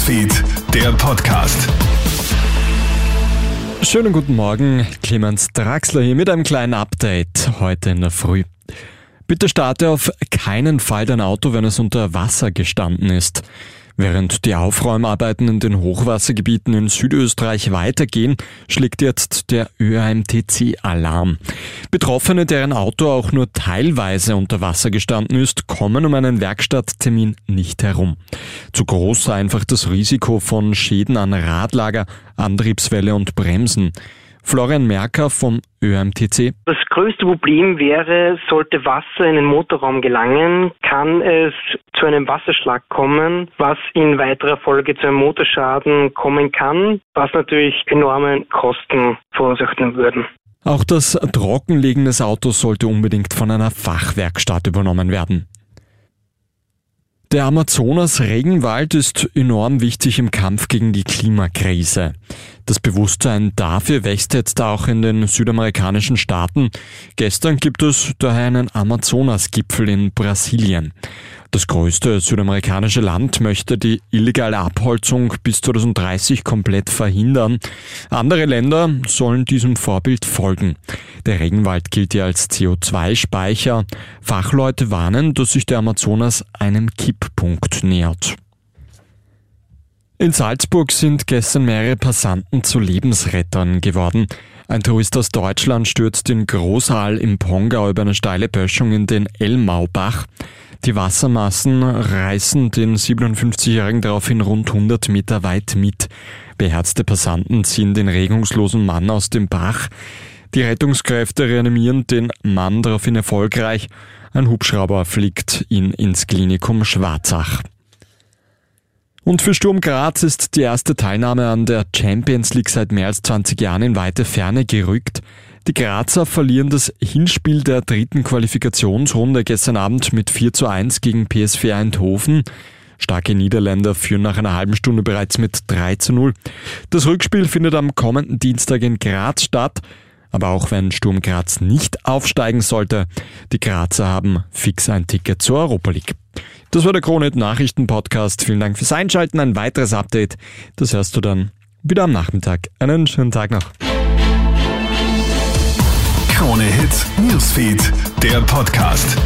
Newsfeed, der Podcast. Schönen guten Morgen, Clemens Draxler hier mit einem kleinen Update heute in der Früh. Bitte starte auf keinen Fall dein Auto, wenn es unter Wasser gestanden ist. Während die Aufräumarbeiten in den Hochwassergebieten in Südösterreich weitergehen, schlägt jetzt der ÖAMTC Alarm. Betroffene, deren Auto auch nur teilweise unter Wasser gestanden ist, kommen um einen Werkstatttermin nicht herum. Zu groß sei einfach das Risiko von Schäden an Radlager, Antriebswelle und Bremsen. Florian Merker vom ÖMTC. Das größte Problem wäre, sollte Wasser in den Motorraum gelangen, kann es zu einem Wasserschlag kommen, was in weiterer Folge zu einem Motorschaden kommen kann, was natürlich enorme Kosten verursachen würden. Auch das Trockenlegen des Autos sollte unbedingt von einer Fachwerkstatt übernommen werden. Der Amazonas-Regenwald ist enorm wichtig im Kampf gegen die Klimakrise. Das Bewusstsein dafür wächst jetzt auch in den südamerikanischen Staaten. Gestern gibt es daher einen Amazonas-Gipfel in Brasilien. Das größte südamerikanische Land möchte die illegale Abholzung bis 2030 komplett verhindern. Andere Länder sollen diesem Vorbild folgen. Der Regenwald gilt ja als CO2-Speicher. Fachleute warnen, dass sich der Amazonas einem Kipppunkt nähert. In Salzburg sind gestern mehrere Passanten zu Lebensrettern geworden. Ein Tourist aus Deutschland stürzt in Großaal im Pongau über eine steile Böschung in den Elmaubach. Die Wassermassen reißen den 57-Jährigen daraufhin rund 100 Meter weit mit. Beherzte Passanten ziehen den regungslosen Mann aus dem Bach. Die Rettungskräfte reanimieren den Mann daraufhin erfolgreich. Ein Hubschrauber fliegt ihn ins Klinikum Schwarzach. Und für Sturm Graz ist die erste Teilnahme an der Champions League seit mehr als 20 Jahren in weite Ferne gerückt. Die Grazer verlieren das Hinspiel der dritten Qualifikationsrunde gestern Abend mit 4 zu 1 gegen PSV Eindhoven. Starke Niederländer führen nach einer halben Stunde bereits mit 3 zu 0. Das Rückspiel findet am kommenden Dienstag in Graz statt. Aber auch wenn Sturm Graz nicht aufsteigen sollte, die Grazer haben fix ein Ticket zur Europa League. Das war der Kronet Nachrichten Podcast. Vielen Dank fürs Einschalten. Ein weiteres Update, das hörst du dann wieder am Nachmittag. Einen schönen Tag noch. Krone Hits, Newsfeed, der Podcast.